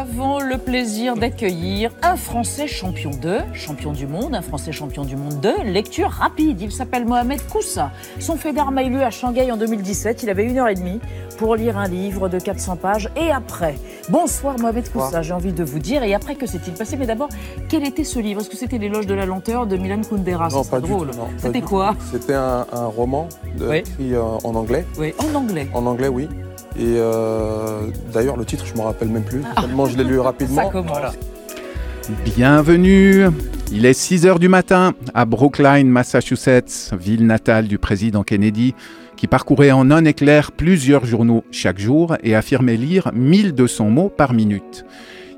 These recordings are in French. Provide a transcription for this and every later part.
avons le plaisir d'accueillir un Français champion de, champion du monde, un Français champion du monde de lecture rapide. Il s'appelle Mohamed Koussa. Son fait d'armes a eu lieu à Shanghai en 2017. Il avait une heure et demie pour lire un livre de 400 pages. Et après, bonsoir Mohamed Koussa, j'ai envie de vous dire. Et après, que s'est-il passé? Mais d'abord, quel était ce livre? Est-ce que c'était L'éloge de la lenteur de Milan Kundera? Non, pas drôle. C'était quoi? C'était un, roman écrit euh, en anglais. Oui, en anglais. En anglais, oui. Et euh, d'ailleurs, le titre, je ne me rappelle même plus, ah. tellement je l'ai lu rapidement. Bienvenue Il est 6 h du matin à Brookline, Massachusetts, ville natale du président Kennedy, qui parcourait en un éclair plusieurs journaux chaque jour et affirmait lire 1200 mots par minute.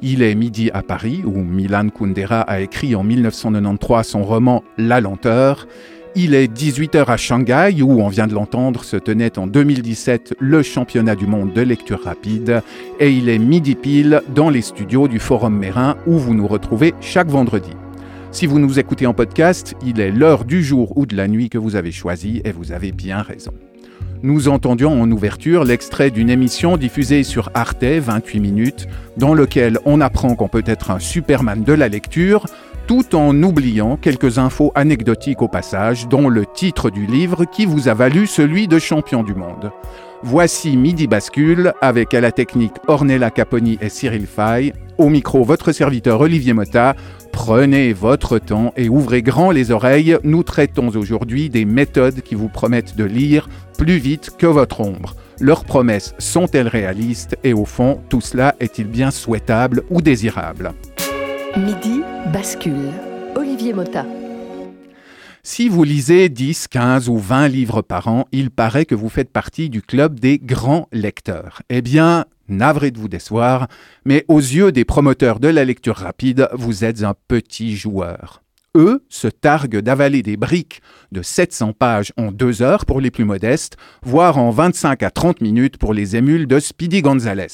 Il est midi à Paris, où Milan Kundera a écrit en 1993 son roman La lenteur, il est 18h à Shanghai, où on vient de l'entendre, se tenait en 2017 le championnat du monde de lecture rapide. Et il est midi pile dans les studios du Forum Mérin, où vous nous retrouvez chaque vendredi. Si vous nous écoutez en podcast, il est l'heure du jour ou de la nuit que vous avez choisi, et vous avez bien raison. Nous entendions en ouverture l'extrait d'une émission diffusée sur Arte, 28 minutes, dans lequel on apprend qu'on peut être un Superman de la lecture, tout en oubliant quelques infos anecdotiques au passage, dont le titre du livre qui vous a valu celui de champion du monde. Voici Midi Bascule avec à la technique Ornella Caponi et Cyril Fay. Au micro, votre serviteur Olivier Motta. Prenez votre temps et ouvrez grand les oreilles. Nous traitons aujourd'hui des méthodes qui vous promettent de lire plus vite que votre ombre. Leurs promesses sont-elles réalistes? Et au fond, tout cela est-il bien souhaitable ou désirable? Bascule. Olivier Mota. Si vous lisez 10, 15 ou 20 livres par an, il paraît que vous faites partie du club des grands lecteurs. Eh bien, navré de vous décevoir, mais aux yeux des promoteurs de la lecture rapide, vous êtes un petit joueur eux, se targuent d'avaler des briques de 700 pages en deux heures pour les plus modestes, voire en 25 à 30 minutes pour les émules de Speedy Gonzales.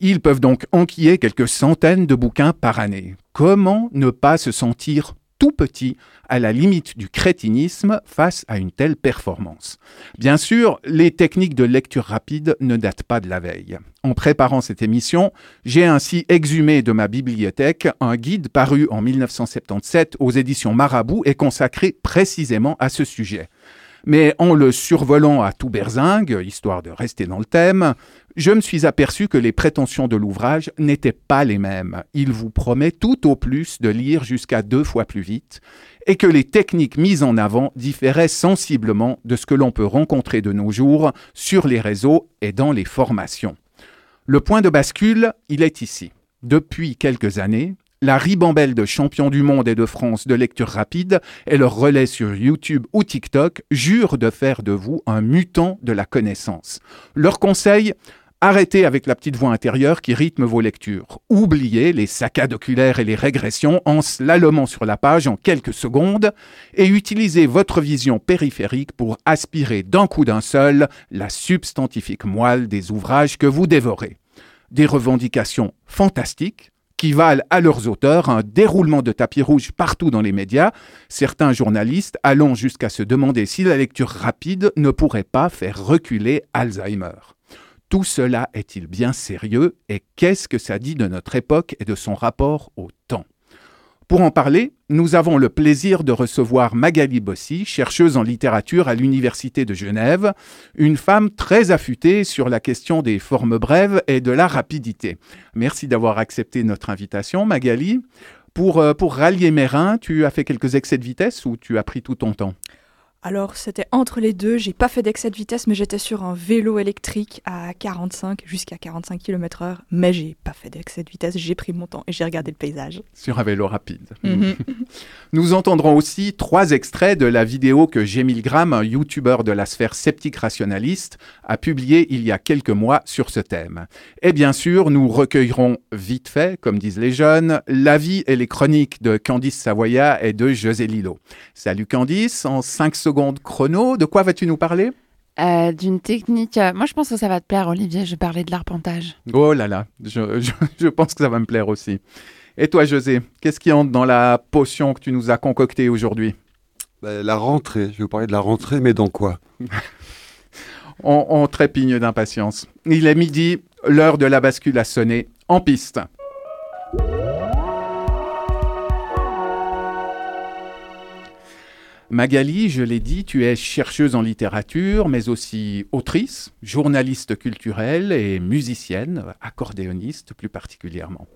Ils peuvent donc enquiller quelques centaines de bouquins par année. Comment ne pas se sentir tout petit, à la limite du crétinisme face à une telle performance. Bien sûr, les techniques de lecture rapide ne datent pas de la veille. En préparant cette émission, j'ai ainsi exhumé de ma bibliothèque un guide paru en 1977 aux éditions Marabout et consacré précisément à ce sujet. Mais en le survolant à tout berzingue, histoire de rester dans le thème, je me suis aperçu que les prétentions de l'ouvrage n'étaient pas les mêmes. Il vous promet tout au plus de lire jusqu'à deux fois plus vite, et que les techniques mises en avant différaient sensiblement de ce que l'on peut rencontrer de nos jours sur les réseaux et dans les formations. Le point de bascule, il est ici. Depuis quelques années, la ribambelle de champions du monde et de France de lecture rapide et leur relais sur YouTube ou TikTok jurent de faire de vous un mutant de la connaissance. Leur conseil Arrêtez avec la petite voix intérieure qui rythme vos lectures. Oubliez les saccades oculaires et les régressions en slalomant sur la page en quelques secondes et utilisez votre vision périphérique pour aspirer d'un coup d'un seul la substantifique moelle des ouvrages que vous dévorez. Des revendications fantastiques, qui valent à leurs auteurs un déroulement de tapis rouge partout dans les médias, certains journalistes allant jusqu'à se demander si la lecture rapide ne pourrait pas faire reculer Alzheimer. Tout cela est-il bien sérieux et qu'est-ce que ça dit de notre époque et de son rapport au temps? Pour en parler, nous avons le plaisir de recevoir Magali Bossy, chercheuse en littérature à l'Université de Genève, une femme très affûtée sur la question des formes brèves et de la rapidité. Merci d'avoir accepté notre invitation, Magali. Pour, euh, pour rallier mes reins, tu as fait quelques excès de vitesse ou tu as pris tout ton temps? Alors c'était entre les deux, j'ai pas fait d'excès de vitesse mais j'étais sur un vélo électrique à 45 jusqu'à 45 km/h mais j'ai pas fait d'excès de vitesse, j'ai pris mon temps et j'ai regardé le paysage. Sur un vélo rapide. Mhm. Nous entendrons aussi trois extraits de la vidéo que Gémil Gram, un youtubeur de la sphère sceptique rationaliste, a publié il y a quelques mois sur ce thème. Et bien sûr, nous recueillerons vite fait, comme disent les jeunes, l'avis et les chroniques de Candice Savoya et de José Lilo. Salut Candice, en 5 secondes chrono. De quoi vas-tu nous parler? Euh, D'une technique. Euh, moi, je pense que ça va te plaire, Olivier. Je parler de l'arpentage. Oh là là, je, pense que ça va me plaire aussi. Et toi, José, qu'est-ce qui entre dans la potion que tu nous as concoctée aujourd'hui? Bah, La rentrée. Je vais vous parler de la rentrée, mais dans quoi? On, on trépigne d'impatience. Il est midi, l'heure de la bascule a sonné. En piste. Magali, je l'ai dit, tu es chercheuse en littérature, mais aussi autrice, journaliste culturelle et musicienne, accordéoniste plus particulièrement.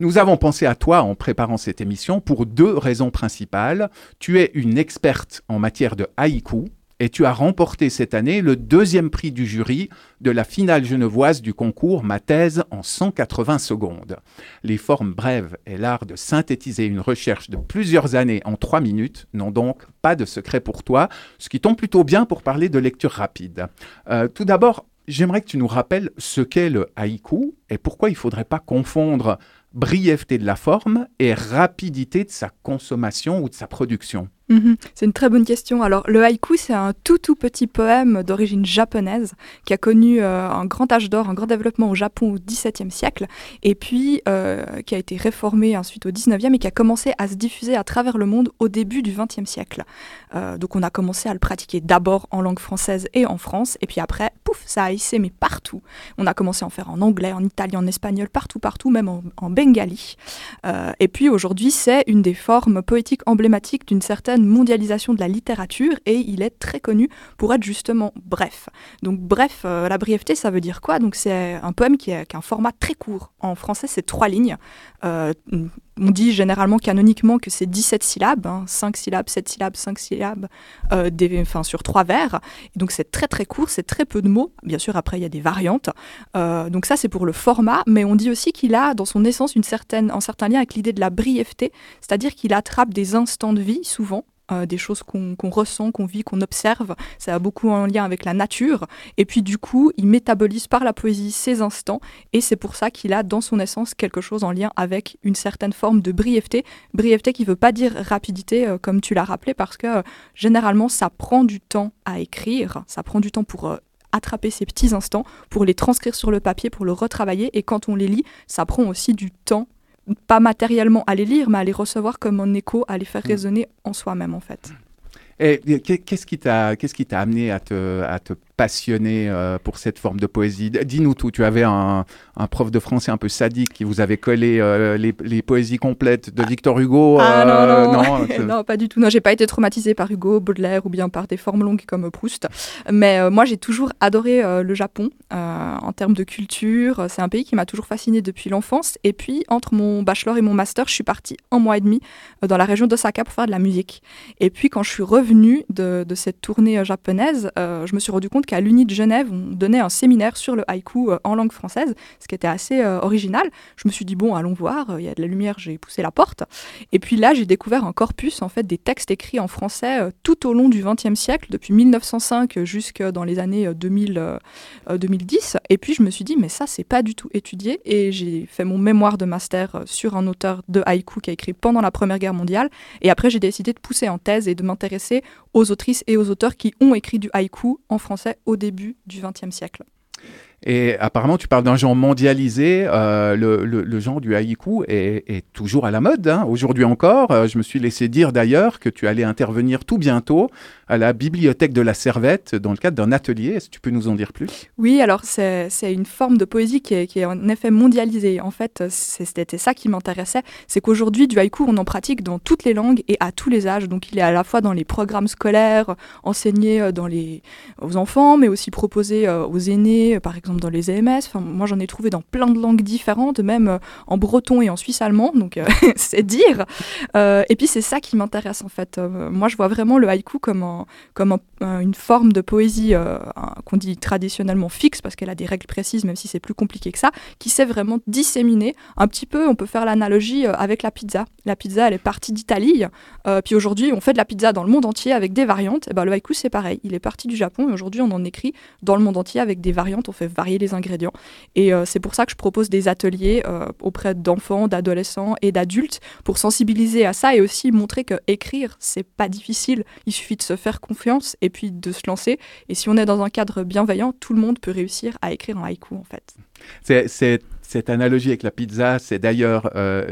Nous avons pensé à toi en préparant cette émission pour deux raisons principales. Tu es une experte en matière de haïku, et tu as remporté cette année le deuxième prix du jury de la finale genevoise du concours Ma thèse en 180 secondes. Les formes brèves et l'art de synthétiser une recherche de plusieurs années en trois minutes n'ont donc pas de secret pour toi, ce qui tombe plutôt bien pour parler de lecture rapide. Euh, tout d'abord, j'aimerais que tu nous rappelles ce qu'est le haïku et pourquoi il ne faudrait pas confondre brièveté de la forme et rapidité de sa consommation ou de sa production. Mhm. c'est une très bonne question. Alors, le haïku, c'est un tout tout petit poème d'origine japonaise qui a connu euh, un grand âge d'or, un grand développement au Japon au XVIIe siècle, et puis euh, qui a été réformé ensuite au XIXe et qui a commencé à se diffuser à travers le monde au début du XXe siècle. Euh, donc, on a commencé à le pratiquer d'abord en langue française et en France, et puis après, pouf, ça a mais partout. On a commencé à en faire en anglais, en italien, en espagnol, partout, partout, même en, en. Et puis aujourd'hui, c'est une des formes poétiques emblématiques d'une certaine mondialisation de la littérature et il est très connu pour être justement bref. Donc bref, euh, la brièveté, ça veut dire quoi? Donc c'est un poème qui, a un format très court. En français, c'est trois lignes. Euh, on dit généralement canoniquement que c'est 17 syllabes, 5 hein, syllabes, 7 syllabes, 5 syllabes, euh, enfin, sur trois vers. donc c'est très très court, c'est très peu de mots. Bien sûr, après, il y a des variantes. donc ça, c'est pour le format, mais on dit aussi qu'il a dans son essence une certaine, un certain lien avec l'idée de la brièveté, c'est-à-dire qu'il attrape des instants de vie, souvent, euh, des choses qu'on ressent, qu'on vit, qu'on observe. Ça a beaucoup en lien avec la nature. Et puis du coup, il métabolise par la poésie ces instants. Et c'est pour ça qu'il a dans son essence quelque chose en lien avec une certaine forme de brièveté. Brièveté qui ne veut pas dire rapidité, euh, comme tu l'as rappelé, parce que euh, généralement, ça prend du temps à écrire. Ça prend du temps pour attraper ces petits instants, pour les transcrire sur le papier, pour le retravailler. Et quand on les lit, ça prend aussi du temps pas matériellement à les lire, mais à les recevoir comme un écho, à les faire mm. résonner en soi-même en fait. Et qu'est-ce qui t'a qu'est-ce qui t'a amené à te, à te passionné euh, pour cette forme de poésie. Dis-nous tout. Tu avais un, prof de français un peu sadique qui vous avait collé euh, les, poésies complètes de Victor Hugo. Ah non, euh, non, non, pas du tout. Non, j'ai pas été traumatisée par Hugo, Baudelaire ou bien par des formes longues comme Proust. Mais moi, j'ai toujours adoré le Japon en termes de culture. C'est un pays qui m'a toujours fascinée depuis l'enfance. Et puis, entre mon bachelor et mon master, je suis partie un mois et demi dans la région d'Osaka pour faire de la musique. Et puis, quand je suis revenue de, de cette tournée japonaise, je me suis rendu compte qu'à l'Uni de Genève, on donnait un séminaire sur le haïku euh, en langue française, ce qui était assez euh, original. Je me suis dit, bon, allons voir, euh, il y a de la lumière, j'ai poussé la porte. Et puis là, j'ai découvert un corpus, en fait, des textes écrits en français tout au long du XXe siècle, depuis 1905 jusque dans les années 2000, 2010. Et puis, je me suis dit, mais ça, c'est pas du tout étudié. Et j'ai fait mon mémoire de master sur un auteur de haïku qui a écrit pendant la Première Guerre mondiale. Et après, j'ai décidé de pousser en thèse et de m'intéresser aux autrices et aux auteurs qui ont écrit du haïku en français au début du XXe siècle. Et apparemment, tu parles d'un genre mondialisé. Euh, le, genre du haïku est, toujours à la mode. Hein. Aujourd'hui encore, euh, je me suis laissé dire d'ailleurs que tu allais intervenir tout bientôt à la bibliothèque de la Servette dans le cadre d'un atelier. Est-ce que tu peux nous en dire plus? Oui, alors c'est une forme de poésie qui est, en effet mondialisée. En fait, c'était ça qui m'intéressait. C'est qu'aujourd'hui, du haïku, on en pratique dans toutes les langues et à tous les âges. Donc il est à la fois dans les programmes scolaires, enseigné euh, les, aux enfants, mais aussi proposé aux aînés, par exemple dans les EMS. Enfin, moi, j'en ai trouvé dans plein de langues différentes, même euh, en breton et en suisse allemand. Donc, euh, c'est dire. Euh, et puis, c'est ça qui m'intéresse en fait. Moi, je vois vraiment le haïku comme, comme un- une forme de poésie euh, qu'on dit traditionnellement fixe, parce qu'elle a des règles précises, même si c'est plus compliqué que ça, qui sait vraiment disséminer. Un petit peu, on peut faire l'analogie euh, avec la pizza. La pizza, elle est partie d'Italie. euh, puis aujourd'hui, on fait de la pizza dans le monde entier avec des variantes. Et ben, le haïku, c'est pareil. Il est parti du Japon et aujourd'hui, on en écrit dans le monde entier avec des variantes. On fait varier les ingrédients. Et c'est pour ça que je propose des ateliers auprès d'enfants, d'adolescents et d'adultes pour sensibiliser à ça et aussi montrer que écrire, c'est pas difficile. Il suffit de se faire confiance puis de se lancer. Et si on est dans un cadre bienveillant, tout le monde peut réussir à écrire un haïku en fait. Cette analogie avec la pizza, c'est d'ailleurs euh,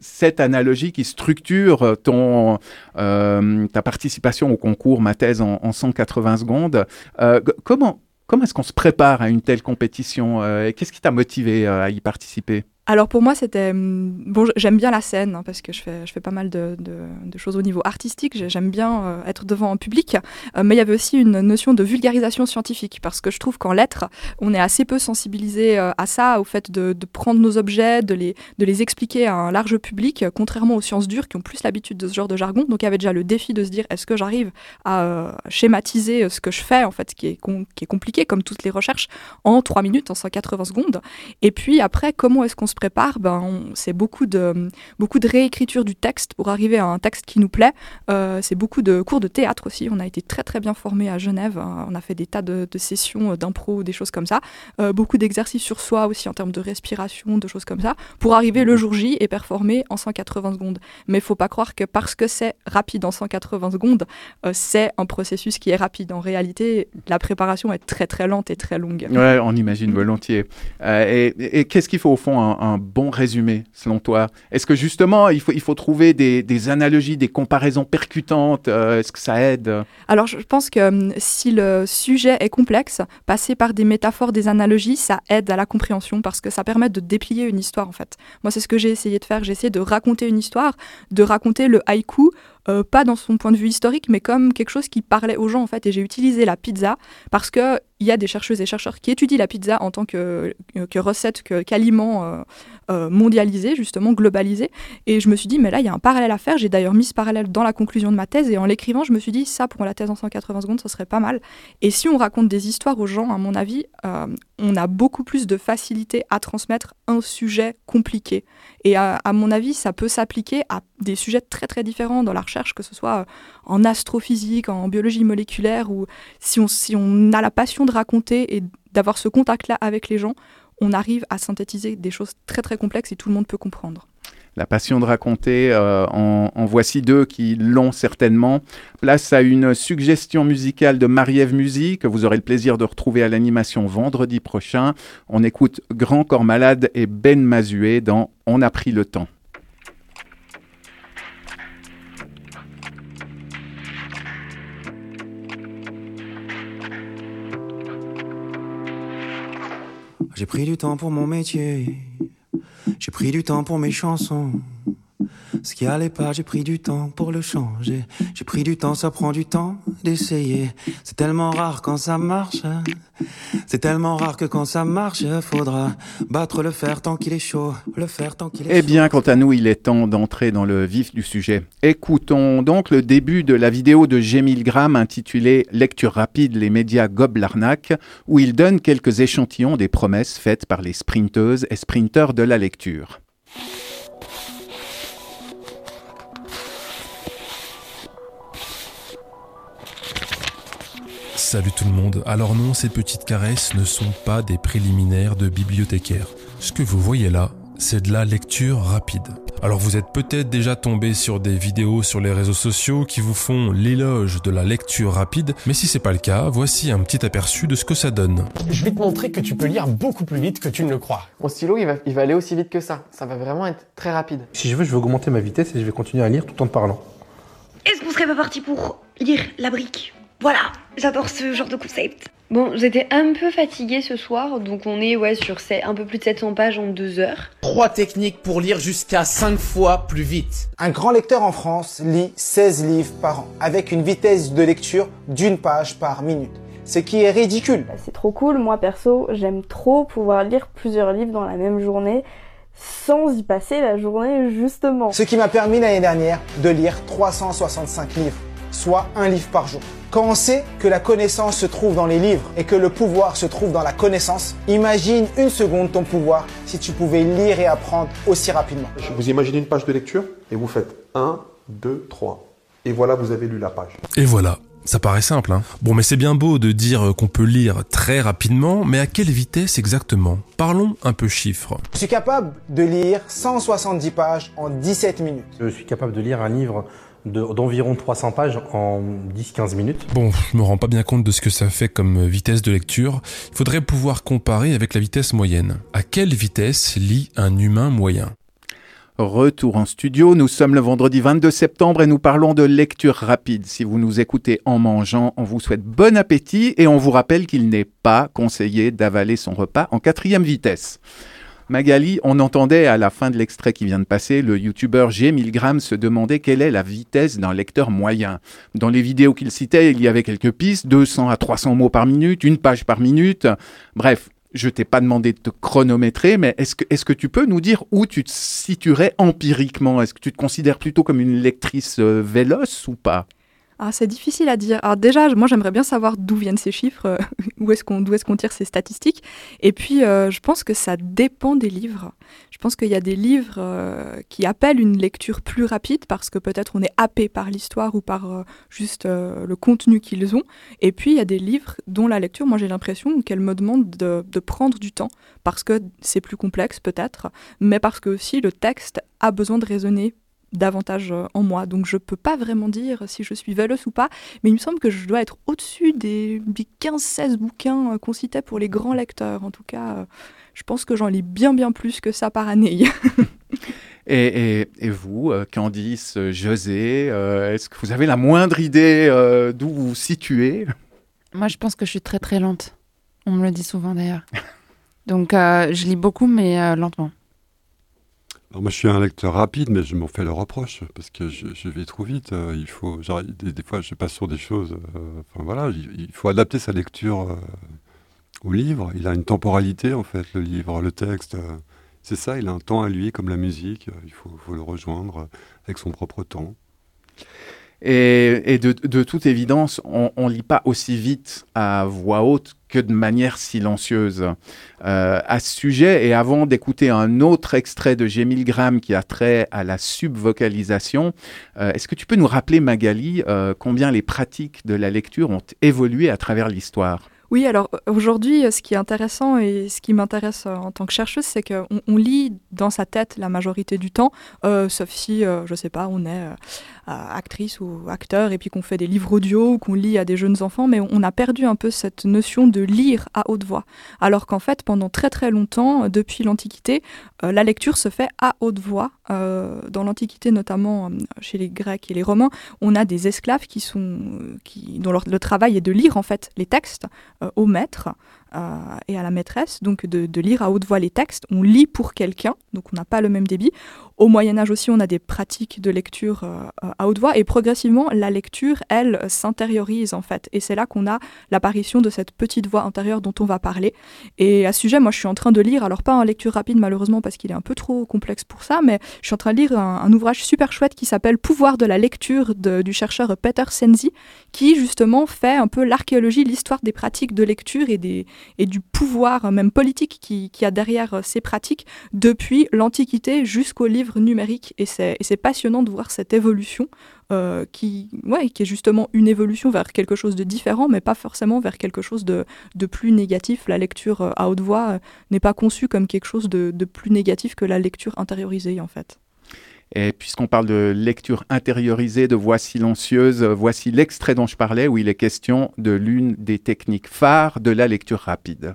cette analogie qui structure ton, euh, ta participation au concours Ma thèse en, en 180 secondes. Euh, comment comment est-ce qu'on se prépare à une telle compétition et Qu'est-ce qui t'a motivé à y participer? Alors pour moi, c'était hum, bon. J'aime bien la scène hein, parce que je fais, je fais pas mal de, de- choses au niveau artistique. J'ai- J'aime bien euh, être devant un public, Euh, mais il y avait aussi une notion de vulgarisation scientifique parce que je trouve qu'en lettres, on est assez peu sensibilisé euh, à ça, au fait de, de prendre nos objets, de les, de les expliquer à un large public, contrairement aux sciences dures qui ont plus l'habitude de ce genre de jargon. Donc il y avait déjà le défi de se dire est-ce que j'arrive à schématiser ce que je fais en fait, qui est, qui est compliqué comme toutes les recherches, en 3 minutes, en 180 secondes? Et puis après, comment est-ce qu'on se prépare ben, C'est beaucoup de, beaucoup de réécriture du texte pour arriver à un texte qui nous plaît. Euh, c'est beaucoup de cours de théâtre aussi. On a été très très bien formés à Genève. hein. On a fait des tas de, sessions euh, d'impro, des choses comme ça. Euh, beaucoup d'exercices sur soi aussi en termes de respiration, de choses comme ça, pour arriver le jour J et performer en 180 secondes. Mais il faut pas croire que parce que c'est rapide en 180 secondes, euh, c'est un processus qui est rapide. En réalité, la préparation est très très lente et très longue. Ouais, on imagine volontiers. Euh, et qu'est-ce qu'il faut au fond bon résumé, selon toi? Est-ce que justement, il faut, il faut trouver des, des analogies, des comparaisons percutantes euh, Est-ce que ça aide? Alors je pense que hum, si le sujet est complexe, passer par des métaphores, des analogies, ça aide à la compréhension parce que ça permet de déplier une histoire en fait. Moi c'est ce que j'ai essayé de faire, j'ai essayé de raconter une histoire, de raconter le haïku, euh, pas dans son point de vue historique, mais comme quelque chose qui parlait aux gens en fait. Et j'ai utilisé la pizza parce que il y a des chercheuses et chercheurs qui étudient la pizza en tant que, que recette, qu'aliment euh, euh, mondialisé, justement globalisé. Et je me suis dit, mais là, il y a un parallèle à faire. J'ai d'ailleurs mis ce parallèle dans la conclusion de ma thèse. Et en l'écrivant, je me suis dit, ça, pour la thèse en 180 secondes, ce serait pas mal. Et si on raconte des histoires aux gens, à mon avis, euh, on a beaucoup plus de facilité à transmettre un sujet compliqué. Et à, mon avis, ça peut s'appliquer à des sujets très, très différents dans la recherche, que ce soit euh, en astrophysique, en biologie moléculaire, ou si on, si on a la passion de raconter et d'avoir ce contact-là avec les gens, on arrive à synthétiser des choses très très complexes et tout le monde peut comprendre. La passion de raconter, euh, en, voici deux qui l'ont certainement. Place à une suggestion musicale de Marie-Ève Musy que vous aurez le plaisir de retrouver à l'animation vendredi prochain. On écoute Grand Corps Malade et Ben Mazué dans On a pris le temps. J'ai pris du temps pour mon métier. J'ai pris du temps pour mes chansons. Ce qui allait pas, j'ai pris du temps pour le changer. J'ai pris du temps, ça prend du temps d'essayer. C'est tellement rare quand ça marche. C'est tellement rare que quand ça marche, faudra battre le fer tant qu'il est chaud. Le fer tant qu'il est Eh bien, quant à nous, il est temps d'entrer dans le vif du sujet. Écoutons donc le début de la vidéo de G. Milgram intitulée Lecture rapide, les médias gobent l'arnaque, où il donne quelques échantillons des promesses faites par les sprinteuses et sprinteurs de la lecture. Salut tout le monde. Alors non, ces petites caresses ne sont pas des préliminaires de bibliothécaire. Ce que vous voyez là, c'est de la lecture rapide. Alors vous êtes peut-être déjà tombé sur des vidéos sur les réseaux sociaux qui vous font l'éloge de la lecture rapide, mais si c'est pas le cas, voici un petit aperçu de ce que ça donne. Je vais te montrer que tu peux lire beaucoup plus vite que tu ne le crois. Mon stylo, il va, il va aller aussi vite que ça. Ça va vraiment être très rapide. Si je veux, je vais augmenter ma vitesse et je vais continuer à lire tout en te parlant. Est-ce qu'on serait pas parti pour lire la brique? Voilà, j'adore ce genre de concept. Bon, j'étais un peu fatiguée ce soir, donc on est ouais sur ces- un peu plus de 700 pages en deux heures. Trois techniques pour lire jusqu'à 5 fois plus vite. Un grand lecteur en France lit 16 livres par an, avec une vitesse de lecture d'une page par minute. ce qui est ridicule. C'est trop cool, moi perso, j'aime trop pouvoir lire plusieurs livres dans la même journée sans y passer la journée justement. Ce qui m'a permis l'année dernière de lire 365 livres, soit un livre par jour. Quand on sait que la connaissance se trouve dans les livres et que le pouvoir se trouve dans la connaissance, imagine une seconde ton pouvoir si tu pouvais lire et apprendre aussi rapidement. Vous imaginez une page de lecture et vous faites 1, 2, 3. Et voilà, vous avez lu la page. Et voilà, ça paraît simple, hein Bon, mais c'est bien beau de dire qu'on peut lire très rapidement, mais à quelle vitesse exactement? Parlons un peu chiffres. Je suis capable de lire 170 pages en 17 minutes. Je suis capable de lire un livre d'environ 300 pages en 10-15 minutes. Bon, je me rends pas bien compte de ce que ça fait comme vitesse de lecture. Il faudrait pouvoir comparer avec la vitesse moyenne. À quelle vitesse lit un humain moyen? Retour en studio, nous sommes le vendredi 22 septembre et nous parlons de lecture rapide. Si vous nous écoutez en mangeant, on vous souhaite bon appétit et on vous rappelle qu'il n'est pas conseillé d'avaler son repas en quatrième vitesse. Magali, on entendait à la fin de l'extrait qui vient de passer, le youtubeur G. Milgram se demandait quelle est la vitesse d'un lecteur moyen. Dans les vidéos qu'il citait, il y avait quelques pistes, 200 à 300 mots par minute, une page par minute. Bref, je t'ai pas demandé de te chronométrer, mais est-ce que, est que tu peux nous dire où tu te situerais empiriquement? Est-ce que tu te considères plutôt comme une lectrice euh, véloce ou pas? Ah, c'est difficile à dire. Déjà, moi j'aimerais bien savoir d'où viennent ces chiffres, euh, où est-ce qu'on est tire ces statistiques. Et puis, euh, je pense que ça dépend des livres. Je pense qu'il y a des livres euh, qui appellent une lecture plus rapide parce que peut-être on est happé par l'histoire ou par juste le contenu qu'ils ont. Et puis, il y a des livres dont la lecture, moi j'ai l'impression qu'elle me demande de, de prendre du temps parce que c'est plus complexe peut-être, mais parce que aussi le texte a besoin de raisonner davantage euh, en moi. Donc je peux pas vraiment dire si je suis veilleuse ou pas, mais il me semble que je dois être au-dessus des, 15-16 bouquins euh, qu'on citait pour les grands lecteurs. En tout cas, euh, je pense que j'en lis bien bien plus que ça par année. et, vous, Candice, José, est-ce que vous avez la moindre idée d'où vous vous situez? Moi, je pense que je suis très très lente. On me le dit souvent d'ailleurs. Donc je lis beaucoup, mais lentement. Alors moi, je suis un lecteur rapide, mais je m'en fais le reproche parce que je, vais trop vite. Euh, il faut, genre, des, fois, je passe sur des choses. Euh, enfin voilà, il, faut adapter sa lecture euh, au livre. Il a une temporalité en fait, le livre, le texte. c'est ça, il a un temps à lui, comme la musique. Il faut, faut le rejoindre avec son propre temps. Et, de, toute évidence, on ne lit pas aussi vite à voix haute que de manière silencieuse. Euh, à ce sujet, et avant d'écouter un autre extrait de G. Milgram qui a trait à la subvocalisation, euh, est-ce que tu peux nous rappeler, Magali, euh, combien les pratiques de la lecture ont évolué à travers l'histoire? Oui, alors aujourd'hui, ce qui est intéressant et ce qui m'intéresse en tant que chercheuse, c'est qu'on on lit dans sa tête la majorité du temps, sauf si, je ne sais pas, on est actrice ou acteur et puis qu'on fait des livres audio ou qu'on lit à des jeunes enfants, mais on a perdu un peu cette notion de lire à haute voix. Alors qu'en fait, pendant très très longtemps, depuis l'Antiquité, euh, la lecture se fait à haute voix. Euh, dans l'Antiquité, notamment euh, chez les Grecs et les Romains, on a des esclaves qui sont, qui, dont leur, le travail est de lire en fait les textes au maître. Et à la maîtresse, donc de, lire à haute voix les textes. On lit pour quelqu'un, donc on n'a pas le même débit. Au Moyen Âge aussi, on a des pratiques de lecture euh, à haute voix et progressivement, la lecture, elle, s'intériorise en fait. Et c'est là qu'on a l'apparition de cette petite voix intérieure dont on va parler. Et à ce sujet, moi, je suis en train de lire, alors pas en lecture rapide malheureusement parce qu'il est un peu trop complexe pour ça, mais je suis en train de lire un, ouvrage super chouette qui s'appelle Pouvoir de la lecture du chercheur Peter Senzi, qui justement fait un peu l'archéologie, l'histoire des pratiques de lecture et, des, et du pouvoir même politique qui, a derrière ces pratiques depuis l'Antiquité jusqu'au livre numérique et c'est passionnant de voir cette évolution euh, qui, ouais, qui est justement une évolution vers quelque chose de différent, mais pas forcément vers quelque chose de, plus négatif. La lecture euh, à haute voix euh, n'est pas conçue comme quelque chose de, de, plus négatif que la lecture intériorisée, en fait. Et puisqu'on parle de lecture intériorisée, de voix silencieuse, voici l'extrait dont je parlais, où il est question de l'une des techniques phares de la lecture rapide.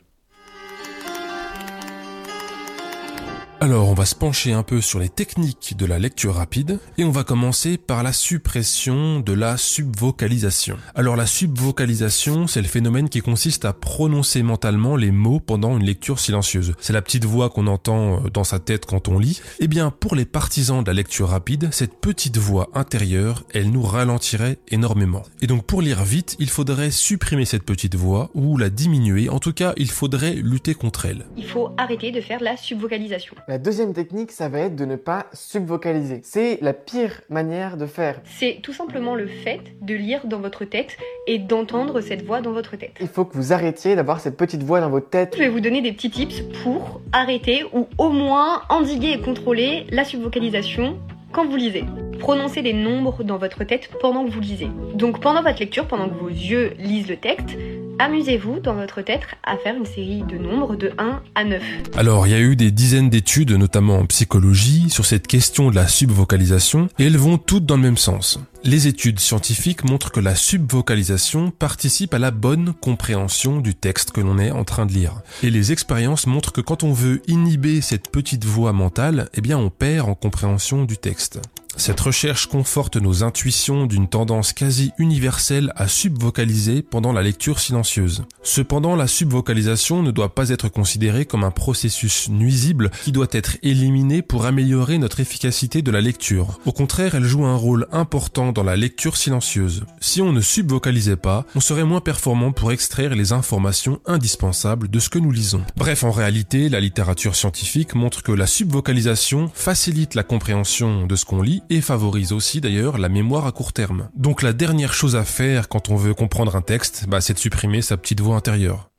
Alors, on va se pencher un peu sur les techniques de la lecture rapide et on va commencer par la suppression de la subvocalisation. Alors, la subvocalisation, c'est le phénomène qui consiste à prononcer mentalement les mots pendant une lecture silencieuse. C'est la petite voix qu'on entend euh, dans sa tête quand on lit. Eh bien, pour les partisans de la lecture rapide, cette petite voix intérieure, elle nous ralentirait énormément. Et donc, pour lire vite, il faudrait supprimer cette petite voix ou la diminuer. En tout cas, il faudrait lutter contre elle. Il faut arrêter de faire la subvocalisation. La deuxième technique, ça va être de ne pas subvocaliser. C'est la pire manière de faire. C'est tout simplement le fait de lire dans votre texte et d'entendre cette voix dans votre tête. Il faut que vous arrêtiez d'avoir cette petite voix dans votre tête. Je vais vous donner des petits tips pour arrêter ou au moins endiguer et contrôler la subvocalisation quand vous lisez. Prononcez des nombres dans votre tête pendant que vous lisez. Donc pendant votre lecture, pendant que vos yeux lisent le texte, amusez-vous dans votre tête à faire une série de nombres de 1 à 9. Alors, il y a eu des dizaines d'études, notamment en psychologie, sur cette question de la subvocalisation, et elles vont toutes dans le même sens. Les études scientifiques montrent que la subvocalisation participe à la bonne compréhension du texte que l'on est en train de lire. Et les expériences montrent que quand on veut inhiber cette petite voix mentale, eh bien on perd en compréhension du texte. Cette recherche conforte nos intuitions d'une tendance quasi universelle à subvocaliser pendant la lecture silencieuse. Cependant, la subvocalisation ne doit pas être considérée comme un processus nuisible qui doit être éliminé pour améliorer notre efficacité de la lecture. Au contraire, elle joue un rôle important dans la lecture silencieuse. Si on ne subvocalisait pas, on serait moins performant pour extraire les informations indispensables de ce que nous lisons. Bref, en réalité, la littérature scientifique montre que la subvocalisation facilite la compréhension de ce qu'on lit et favorise aussi d'ailleurs la mémoire à court terme. Donc la dernière chose à faire quand on veut comprendre un texte, bah, c'est de supprimer sa petite voix intérieure.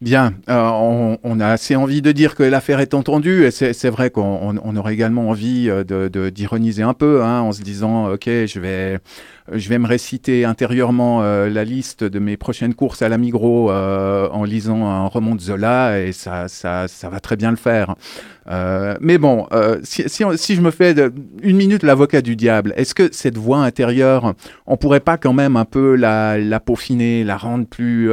Bien, euh, on, a assez envie de dire que l'affaire est entendue, et c'est vrai qu'on on aurait également envie euh, d'ironiser un peu, hein, en se disant, ok, je vais, je vais me réciter intérieurement euh, la liste de mes prochaines courses à la Migros en lisant un roman de Zola, et ça, ça, va très bien le faire. Mais bon, si, je me fais une minute l'avocat du diable, est-ce que cette voix intérieure, on pourrait pas quand même un peu la, la peaufiner, la rendre plus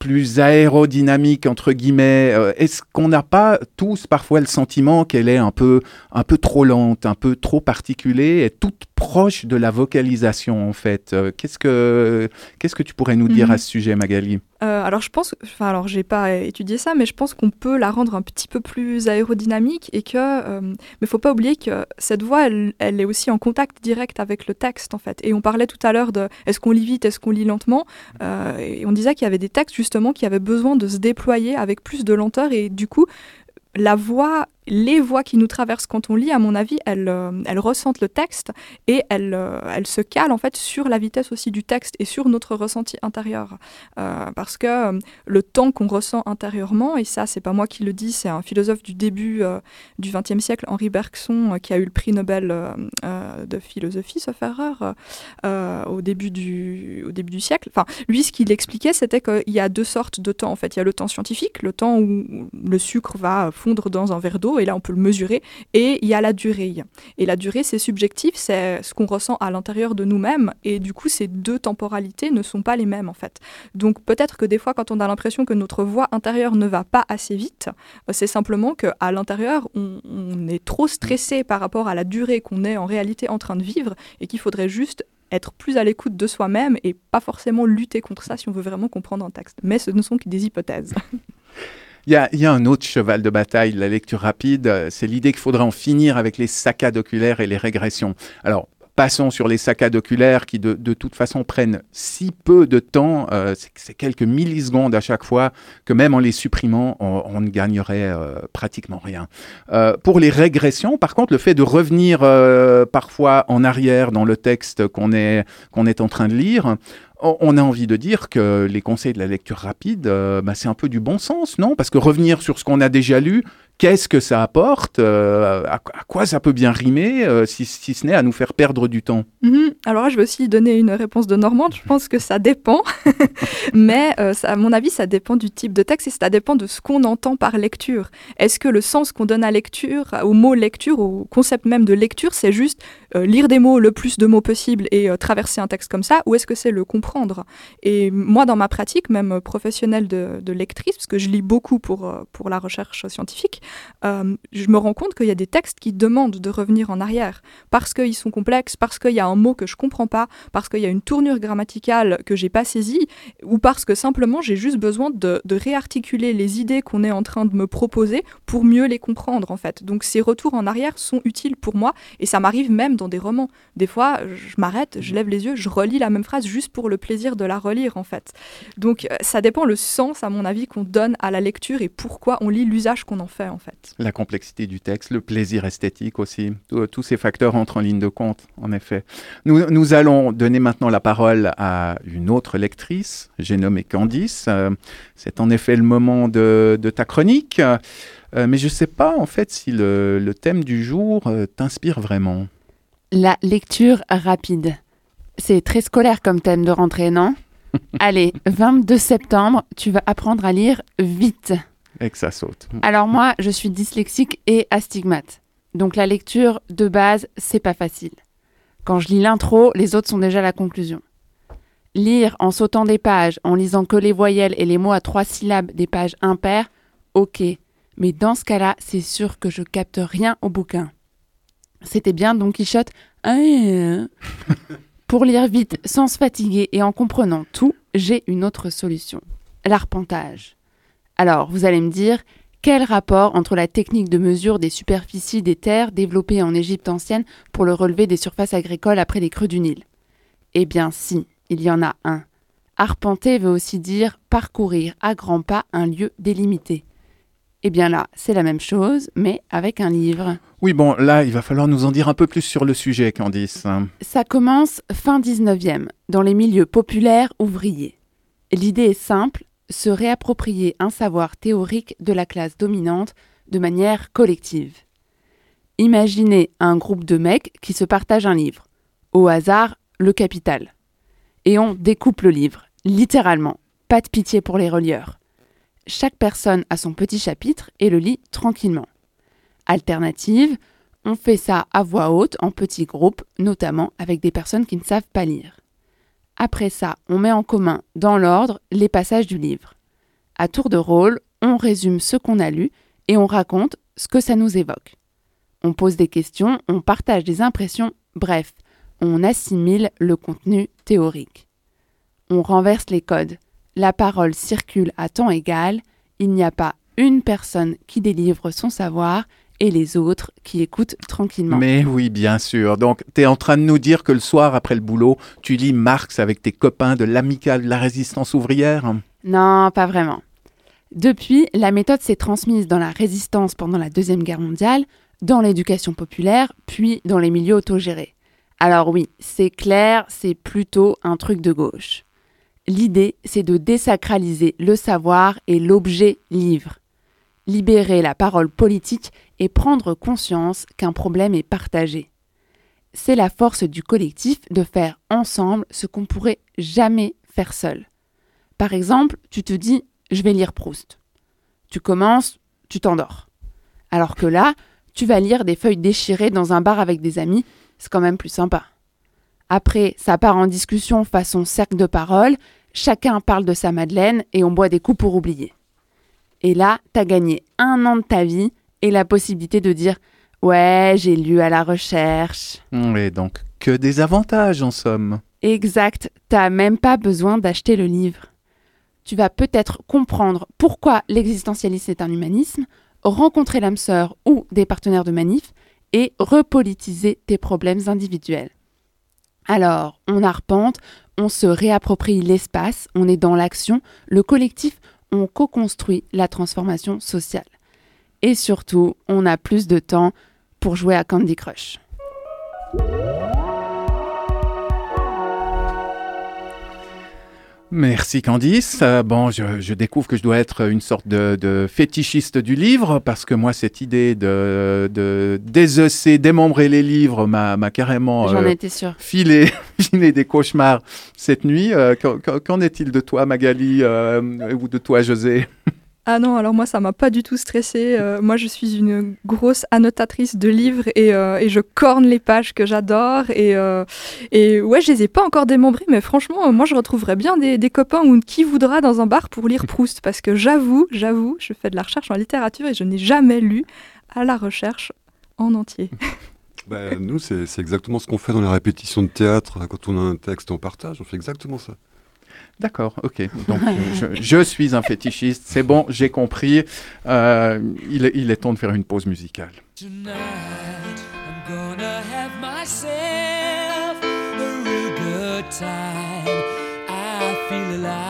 plus aérodynamique entre guillemets Est-ce qu'on n'a pas tous parfois le sentiment qu'elle est un peu un peu trop lente, un peu trop particulée et toute proche de la vocalisation en fait? Qu'est-ce que qu'est-ce que tu pourrais nous dire Mhm. à ce sujet, Magali? Euh, alors je pense, enfin alors j'ai pas étudié ça, mais je pense qu'on peut la rendre un petit peu plus aérodynamique et que, euh, mais faut pas oublier que cette voix, elle, est aussi en contact direct avec le texte en fait. Et on parlait tout à l'heure de, est-ce qu'on lit vite, est-ce qu'on lit lentement, Euh, et on disait qu'il y avait des textes justement qui avaient besoin de se déployer avec plus de lenteur et du coup la voix, les voix qui nous traversent quand on lit, à mon avis, elles, euh, ressentent le texte et elles, euh, elles se calent en fait sur la vitesse aussi du texte et sur notre ressenti intérieur. Euh, parce que le temps qu'on ressent intérieurement, et ça, c'est pas moi qui le dis, c'est un philosophe du début du XXe siècle, Henri Bergson, qui a eu le prix Nobel de philosophie, sauf erreur, au, début du, au début du siècle. Enfin, lui, ce qu'il expliquait, c'était qu'il y a deux sortes de temps. En fait, il y a le temps scientifique, le temps où le sucre va fondre dans un verre d'eau, et là, on peut le mesurer, et il y a la durée. Et la durée, c'est subjectif, c'est ce qu'on ressent à l'intérieur de nous-mêmes, et du coup, ces deux temporalités ne sont pas les mêmes, en fait. Donc, peut-être que des fois, quand on a l'impression que notre voix intérieure ne va pas assez vite, euh, c'est simplement qu'à l'intérieur, on, on est trop stressé par rapport à la durée qu'on est en réalité en train de vivre, et qu'il faudrait juste être plus à l'écoute de soi-même et pas forcément lutter contre ça si on veut vraiment comprendre un texte. Mais ce ne sont que des hypothèses. Il y, a, il y a un autre cheval de bataille la lecture rapide, c'est l'idée qu'il faudrait en finir avec les saccades oculaires et les régressions. Alors, passons sur les saccades oculaires qui, de, de toute façon, prennent si peu de temps, euh, c'est quelques millisecondes à chaque fois, que même en les supprimant, on, on ne gagnerait euh, pratiquement rien. Euh, pour les régressions, par contre, le fait de revenir euh, parfois en arrière dans le texte qu'on est, qu'on est en train de lire, on a envie de dire que les conseils de la lecture rapide, euh, bah, c'est un peu du bon sens, non? Parce que revenir sur ce qu'on a déjà lu, qu'est-ce que ça apporte? Euh, à, quoi ça peut bien rimer, euh, si, ce n'est à nous faire perdre du temps? -hmm. Alors là, je vais aussi donner une réponse de Normande. Je pense que ça dépend. Mais à mon avis, ça dépend du type de texte et ça dépend de ce qu'on entend par lecture. Est-ce que le sens qu'on donne à lecture, au mot lecture, au concept même de lecture, c'est juste lire des mots, le plus de mots possible et euh, traverser un texte comme ça, ou est-ce que c'est le comprendre? Et moi, dans ma pratique, même professionnelle de, lectrice, parce que je lis beaucoup pour, euh, pour la recherche scientifique, euh, je me rends compte qu'il y a des textes qui demandent de revenir en arrière, parce qu'ils sont complexes, parce qu'il y a un mot que je comprends pas, parce qu'il y a une tournure grammaticale que j'ai pas saisie, ou parce que simplement j'ai juste besoin de, de réarticuler les idées qu'on est en train de me proposer pour mieux les comprendre en fait. Donc ces retours en arrière sont utiles pour moi et ça m'arrive même dans des romans. Des fois, je m'arrête, je lève les yeux, je relis la même phrase juste pour le plaisir de la relire en fait. Donc euh, ça dépend le sens à mon avis qu'on donne à la lecture et pourquoi on lit l'usage qu'on en fait en fait. La complexité du texte, le plaisir esthétique aussi, tous ces facteurs entrent en ligne de compte, en effet. Nous, nous allons donner maintenant la parole à une autre lectrice, j'ai nommé Candice. Euh, C'est en effet le moment de, de ta chronique, Euh, mais je ne sais pas en fait si le, le thème du jour euh, t'inspire vraiment. La lecture rapide. C'est très scolaire comme thème de rentrée, non? Allez, 22 septembre, tu vas apprendre à lire vite. Et que ça saute. Alors moi, je suis dyslexique et astigmate. Donc la lecture de base, c'est pas facile. Quand je lis l'intro, les autres sont déjà la conclusion. Lire en sautant des pages, en lisant que les voyelles et les mots à trois syllabes des pages impaires, ok. Mais dans ce cas-là, c'est sûr que je capte rien au bouquin. C'était bien Don Quichotte. Pour lire vite, sans se fatiguer et en comprenant tout, j'ai une autre solution. L'arpentage. Alors, vous allez me dire, quel rapport entre la technique de mesure des superficies des terres développée en Égypte ancienne pour le relevé des surfaces agricoles après les crues du Nil? Eh bien si, il y en a un. Arpenter veut aussi dire parcourir à grands pas un lieu délimité. Eh bien là, c'est la même chose, mais avec un livre. Oui, bon, là, il va falloir nous en dire un peu plus sur le sujet, Candice. Ça commence fin 19e, dans les milieux populaires ouvriers. L'idée est simple, se réapproprier un savoir théorique de la classe dominante de manière collective. Imaginez un groupe de mecs qui se partagent un livre. Au hasard, le capital. Et on découpe le livre, littéralement. Pas de pitié pour les relieurs. Chaque personne a son petit chapitre et le lit tranquillement. Alternative, on fait ça à voix haute, en petits groupes, notamment avec des personnes qui ne savent pas lire. Après ça, on met en commun, dans l'ordre, les passages du livre. À tour de rôle, on résume ce qu'on a lu et on raconte ce que ça nous évoque. On pose des questions, on partage des impressions, bref, on assimile le contenu théorique. On renverse les codes. La parole circule à temps égal, il n'y a pas une personne qui délivre son savoir et les autres qui écoutent tranquillement. Mais oui, bien sûr. Donc, tu es en train de nous dire que le soir, après le boulot, tu lis Marx avec tes copains de l'amicale de la résistance ouvrière? Non, pas vraiment. Depuis, la méthode s'est transmise dans la résistance pendant la Deuxième Guerre mondiale, dans l'éducation populaire, puis dans les milieux autogérés. Alors oui, c'est clair, c'est plutôt un truc de gauche. L'idée, c'est de désacraliser le savoir et l'objet livre. Libérer la parole politique et prendre conscience qu'un problème est partagé. C'est la force du collectif de faire ensemble ce qu'on pourrait jamais faire seul. Par exemple, tu te dis je vais lire Proust. Tu commences, tu t'endors. Alors que là, tu vas lire des feuilles déchirées dans un bar avec des amis, c'est quand même plus sympa. Après, ça part en discussion façon cercle de parole, chacun parle de sa Madeleine et on boit des coups pour oublier. Et là, t'as gagné un an de ta vie et la possibilité de dire Ouais, j'ai lu à la recherche. Et donc, que des avantages en somme. Exact, t'as même pas besoin d'acheter le livre. Tu vas peut-être comprendre pourquoi l'existentialisme est un humanisme, rencontrer l'âme sœur ou des partenaires de manif et repolitiser tes problèmes individuels. Alors, on arpente, on se réapproprie l'espace, on est dans l'action, le collectif, on co-construit la transformation sociale. Et surtout, on a plus de temps pour jouer à Candy Crush. Merci Candice. Euh, bon, je, je, découvre que je dois être une sorte de, de, fétichiste du livre parce que moi, cette idée de, de désosser, démembrer les livres m'a carrément euh, filé, filé des cauchemars cette nuit. Euh, Qu'en est-il de toi, Magali, euh, ou de toi, José? Ah non, alors moi, ça m'a pas du tout stressé. Euh, moi, je suis une grosse annotatrice de livres et, euh, et je corne les pages que j'adore. Et, euh, et ouais, je les ai pas encore démembrées, mais franchement, moi, je retrouverais bien des, des copains ou qui voudra dans un bar pour lire Proust. Parce que j'avoue, j'avoue, je fais de la recherche en littérature et je n'ai jamais lu à la recherche en entier. Ben, nous, c'est c'est exactement ce qu'on fait dans les répétitions de théâtre. Quand on a un texte, on partage, on fait exactement ça. D'accord, ok. Donc, je, je suis un fétichiste, c'est bon, j'ai compris. Euh, il, est- il est temps de faire une pause musicale. Tonight, I'm gonna have myself a real good time. I feel alive.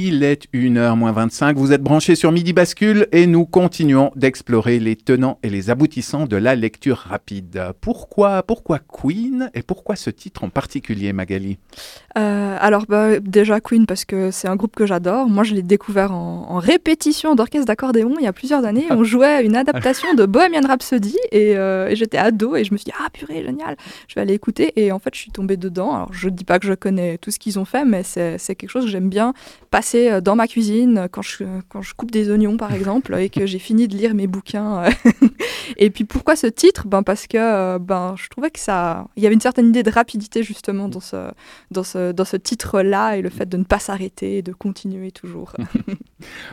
Il est 1h moins 25, vous êtes branchés sur Midi Bascule et nous continuons d'explorer les tenants et les aboutissants de la lecture rapide. Pourquoi, pourquoi Queen et pourquoi ce titre en particulier, Magali? Euh, alors bah, déjà Queen parce que c'est un groupe que j'adore. Moi je l'ai découvert en, en répétition d'orchestre d'accordéon il y a plusieurs années. On jouait une adaptation de Bohemian Rhapsody et, euh, et j'étais ado et je me suis dit ah purée génial, je vais aller écouter et en fait je suis tombée dedans. Alors je dis pas que je connais tout ce qu'ils ont fait mais c'est c'est quelque chose que j'aime bien passer euh, dans ma cuisine quand je, quand je coupe des oignons par exemple et que j'ai fini de lire mes bouquins. euh. et puis pourquoi ce titre? Ben parce que euh, ben je trouvais que ça, il y avait une certaine idée de rapidité justement dans ce dans ce, dans ce titre-là et le fait de ne pas s'arrêter et de continuer toujours.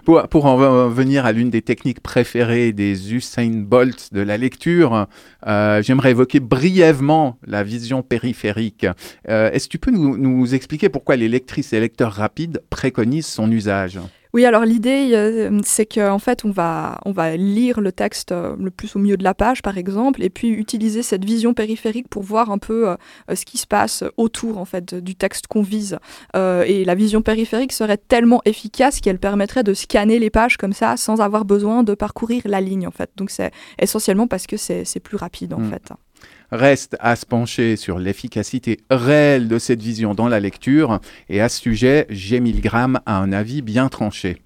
Pour, pour en ve- venir à l'une des techniques préférées des Usain Bolt de la lecture, euh, j'aimerais évoquer brièvement la vision périphérique. Euh, Est-ce que tu peux nous, nous expliquer pourquoi les lectrices et lecteurs rapides préconisent son usage Oui, alors l'idée, euh, c'est qu'en fait, on va, on va lire le texte euh, le plus au milieu de la page, par exemple, et puis utiliser cette vision périphérique pour voir un peu euh, ce qui se passe autour, en fait, du texte qu'on vise. Euh, et la vision périphérique serait tellement efficace qu'elle permettrait de scanner les pages comme ça, sans avoir besoin de parcourir la ligne, en fait. Donc c'est essentiellement parce que c'est plus rapide, en Mm. fait. Reste à se pencher sur l'efficacité réelle de cette vision dans la lecture, et à ce sujet, G. Milgram a un avis bien tranché.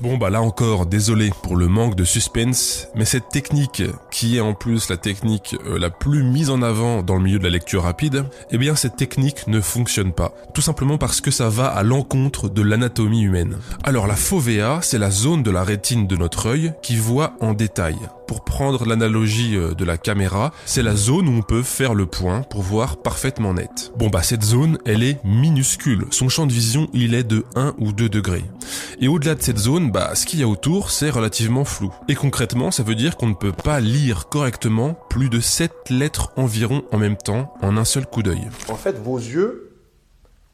Bon bah là encore, désolé pour le manque de suspense, mais cette technique, qui est en plus la technique euh, la plus mise en avant dans le milieu de la lecture rapide, eh bien cette technique ne fonctionne pas. Tout simplement parce que ça va à l'encontre de l'anatomie humaine. Alors la fovea, c'est la zone de la rétine de notre œil qui voit en détail. Pour prendre l'analogie euh, de la caméra, c'est la zone où on peut faire le point pour voir parfaitement net. Bon bah cette zone, elle est minuscule. Son champ de vision, il est de 1 ou 2 degrés. Et au-delà de cette zone, bah, ce qu'il y a autour, c'est relativement flou. Et concrètement, ça veut dire qu'on ne peut pas lire correctement plus de 7 lettres environ en même temps, en un seul coup d'œil. En fait, vos yeux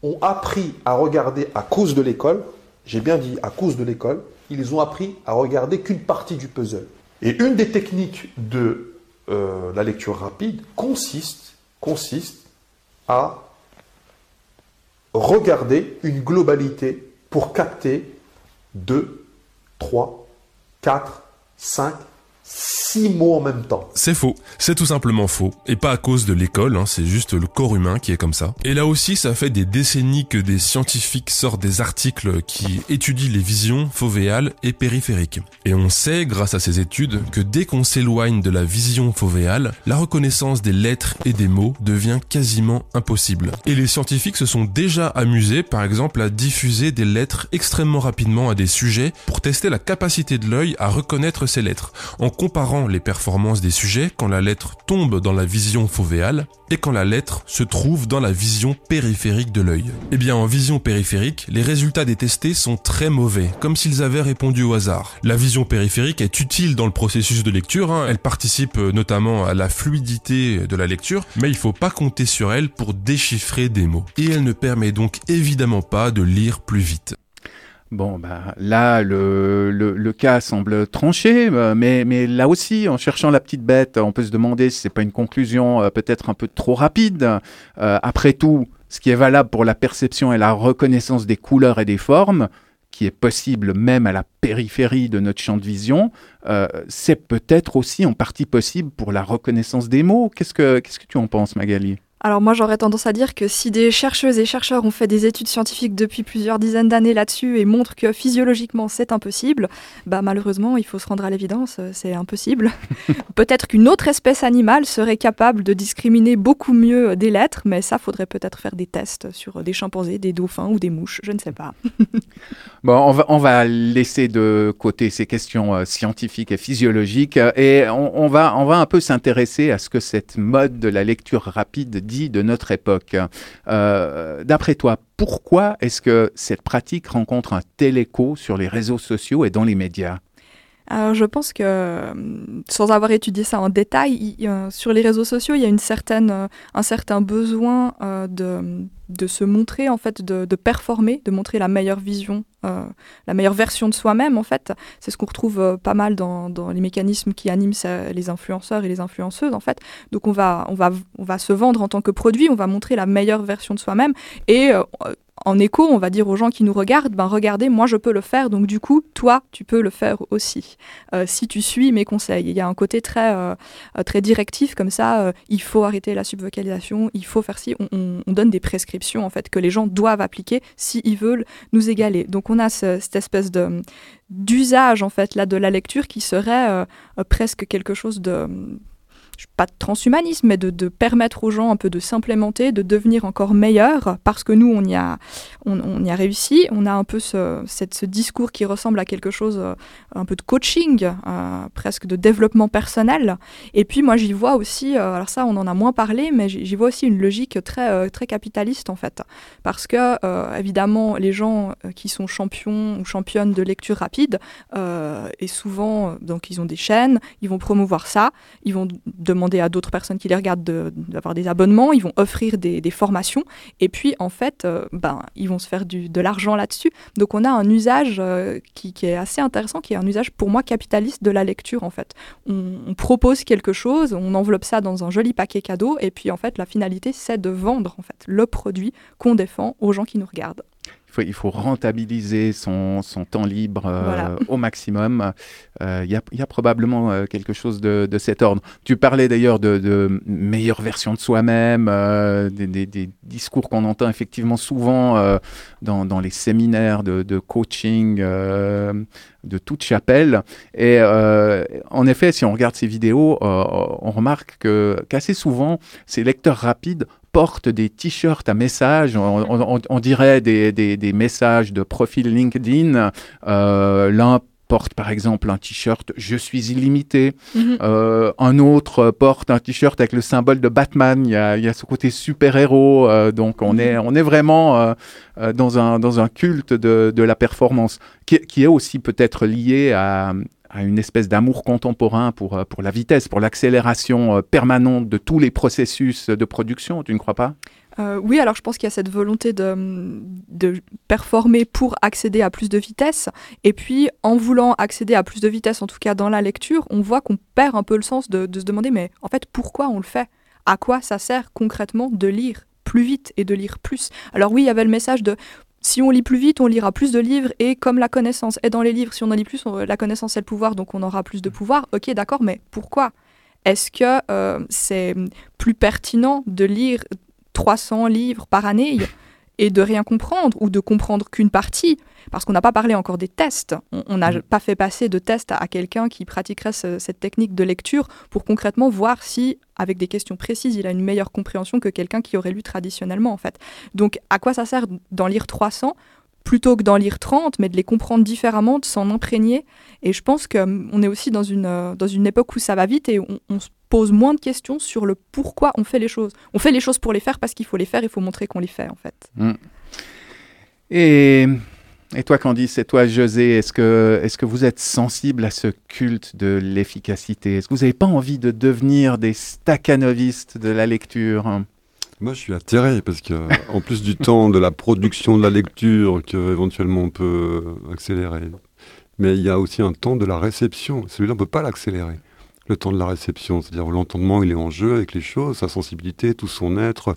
ont appris à regarder à cause de l'école, j'ai bien dit à cause de l'école, ils ont appris à regarder qu'une partie du puzzle. Et une des techniques de euh, la lecture rapide consiste, consiste à regarder une globalité pour capter 2, 3, 4, 5, 6 mots en même temps. C'est faux. C'est tout simplement faux. Et pas à cause de l'école, hein, c'est juste le corps humain qui est comme ça. Et là aussi, ça fait des décennies que des scientifiques sortent des articles qui étudient les visions fovéales et périphériques. Et on sait, grâce à ces études, que dès qu'on s'éloigne de la vision fovéale, la reconnaissance des lettres et des mots devient quasiment impossible. Et les scientifiques se sont déjà amusés, par exemple, à diffuser des lettres extrêmement rapidement à des sujets pour tester la capacité de l'œil à reconnaître ces lettres, comparant les performances des sujets quand la lettre tombe dans la vision fovéale et quand la lettre se trouve dans la vision périphérique de l'œil. Eh bien, en vision périphérique, les résultats des testés sont très mauvais, comme s'ils avaient répondu au hasard. La vision périphérique est utile dans le processus de lecture, hein. elle participe euh, notamment à la fluidité de la lecture, mais il faut pas compter sur elle pour déchiffrer des mots. Et elle ne permet donc évidemment pas de lire plus vite. Bon, bah, là, le, le, cas semble tranché, euh, mais, là aussi, en cherchant la petite bête, on peut se demander si c'est pas une conclusion euh, peut-être un peu trop rapide. Euh, après tout, ce qui est valable pour la perception et la reconnaissance des couleurs et des formes, qui est possible même à la périphérie de notre champ de vision, c'est peut-être aussi en partie possible pour la reconnaissance des mots. Qu'est-ce que, qu'est-ce que tu en penses, Magali? Alors moi j'aurais tendance à dire que si des chercheuses et chercheurs ont fait des études scientifiques depuis plusieurs dizaines d'années là-dessus et montrent que physiologiquement c'est impossible, bah malheureusement il faut se rendre à l'évidence, euh, c'est impossible. peut-être qu'une autre espèce animale serait capable de discriminer beaucoup mieux des lettres, mais ça faudrait peut-être faire des tests sur des chimpanzés, des dauphins ou des mouches, je ne sais pas. Bon, on va, on va laisser de côté ces questions euh, scientifiques et physiologiques euh, et on, on va, on va un peu s'intéresser à ce que cette mode de la lecture rapide dit de notre époque. Euh, D'après toi, pourquoi est-ce que cette pratique rencontre un tel écho sur les réseaux sociaux et dans les médias? Alors je pense que, euh, sans avoir étudié ça en détail, il- il- euh, sur les réseaux sociaux, il y a une certaine, euh, un certain besoin euh, de, de se montrer, en fait, de, performer, de montrer la meilleure vision, euh, la meilleure version de soi-même, en fait. C'est ce qu'on retrouve euh, pas mal dans, dans les mécanismes qui animent les influenceurs et les influenceuses, en fait. Donc on va, on, va, on va se vendre en tant que produit, on va montrer la meilleure version de soi-même et... en écho, on va dire aux gens qui nous regardent, ben regardez, moi je peux le faire, donc du coup, toi, tu peux le faire aussi. Euh, si tu suis mes conseils, il y a un côté très, euh, très directif comme ça. euh, il faut arrêter la subvocalisation, il faut faire ci. On, on- on donne des prescriptions en fait que les gens doivent appliquer s'ils veulent nous égaler. Donc on a ce- cette espèce de d'usage en fait là de la lecture qui serait presque quelque chose de pas de transhumanisme, mais de, permettre aux gens un peu de s'implémenter, de devenir encore meilleurs, parce que nous, on y a, on, y a réussi. On a un peu ce, discours qui ressemble à quelque chose, euh, un peu de coaching, euh, presque de développement personnel. Et puis, moi, j'y vois aussi, euh, alors ça, on en a moins parlé, mais j'y vois aussi une logique très, très capitaliste, en fait. Parce que, évidemment, les gens qui sont champions ou championnes de lecture rapide, et souvent, donc, ils ont des chaînes, ils vont promouvoir ça, ils vont demander à d'autres personnes qui les regardent de- d'avoir des abonnements, ils vont offrir des, formations, et puis en fait, euh, ben, ils vont se faire de l'argent là-dessus. Donc on a un usage euh, qui, qui est assez intéressant, qui est un usage pour moi capitaliste de la lecture en fait. On, on propose quelque chose, on enveloppe ça dans un joli paquet cadeau, et puis en fait, la finalité, c'est de vendre en fait le produit qu'on défend aux gens qui nous regardent. Il faut, il faut rentabiliser son, son temps libre euh, Voilà. au maximum. Euh, Il y, a, il y a probablement euh, quelque chose de, de cet ordre. Tu parlais d'ailleurs de, de meilleure version de soi-même, euh, des, des- des discours qu'on entend effectivement souvent euh, dans, dans les séminaires de, de coaching euh, de toute chapelle. Et euh, en effet, si on regarde ces vidéos, euh, on remarque que qu'assez souvent, ces lecteurs rapides portent des t-shirts à messages, on, on- on- on dirait des, des- des messages de profil LinkedIn. Euh, L'un porte par exemple un t-shirt Je suis illimité. Mhm. Euh, un autre porte un t-shirt avec le symbole de Batman. Il y a, il y a ce côté super-héros. euh, donc on, est, on est vraiment euh, dans, un, dans un culte de, de la performance qui, qui est aussi peut-être lié à, une espèce d'amour contemporain pour, euh, pour la vitesse, pour l'accélération euh, permanente de tous les processus de production. Tu ne crois pas? Euh, oui, alors je pense qu'il y a cette volonté de, de performer pour accéder à plus de vitesse. Et puis, en voulant accéder à plus de vitesse, en tout cas dans la lecture, on voit qu'on perd un peu le sens de, de se demander, mais en fait, pourquoi on le fait? À quoi ça sert concrètement de lire plus vite et de lire plus? Alors oui, il y avait le message de... Si on lit plus vite, on lira plus de livres et comme la connaissance est dans les livres, si on en lit plus, on- la connaissance est le pouvoir, donc on aura plus de pouvoir. Ok, d'accord, mais pourquoi? Est-ce que euh, c'est plus pertinent de lire 300 livres par année? Et de rien comprendre ou de comprendre qu'une partie parce qu'on n'a pas parlé encore des tests. On n'a pas fait passer de tests à, à quelqu'un qui pratiquerait ce- cette technique de lecture pour concrètement voir si, avec des questions précises, il a une meilleure compréhension que quelqu'un qui aurait lu traditionnellement en fait. Donc à quoi ça sert d'en lire 300 plutôt que d'en lire 30, mais de les comprendre différemment, de s'en imprégner? Et je pense qu'on est aussi dans une, euh, dans une époque où ça va vite et on, on se pose moins de questions sur le pourquoi on fait les choses. On fait les choses pour les faire parce qu'il faut les faire, il faut montrer qu'on les fait en fait. Mm. Et, et toi, Candice, et toi, José, est-ce que, est que vous êtes sensible à ce culte de l'efficacité? Est-ce que vous n'avez pas envie de devenir des staccanovistes de la lecture? Moi, je suis atterré parce que, en plus du temps de la production de la lecture que éventuellement on peut accélérer, mais il y a aussi un temps de la réception. Celui-là, on peut pas l'accélérer. Le temps de la réception, c'est-à-dire où l'entendement, il est en jeu avec les choses, sa sensibilité, tout son être,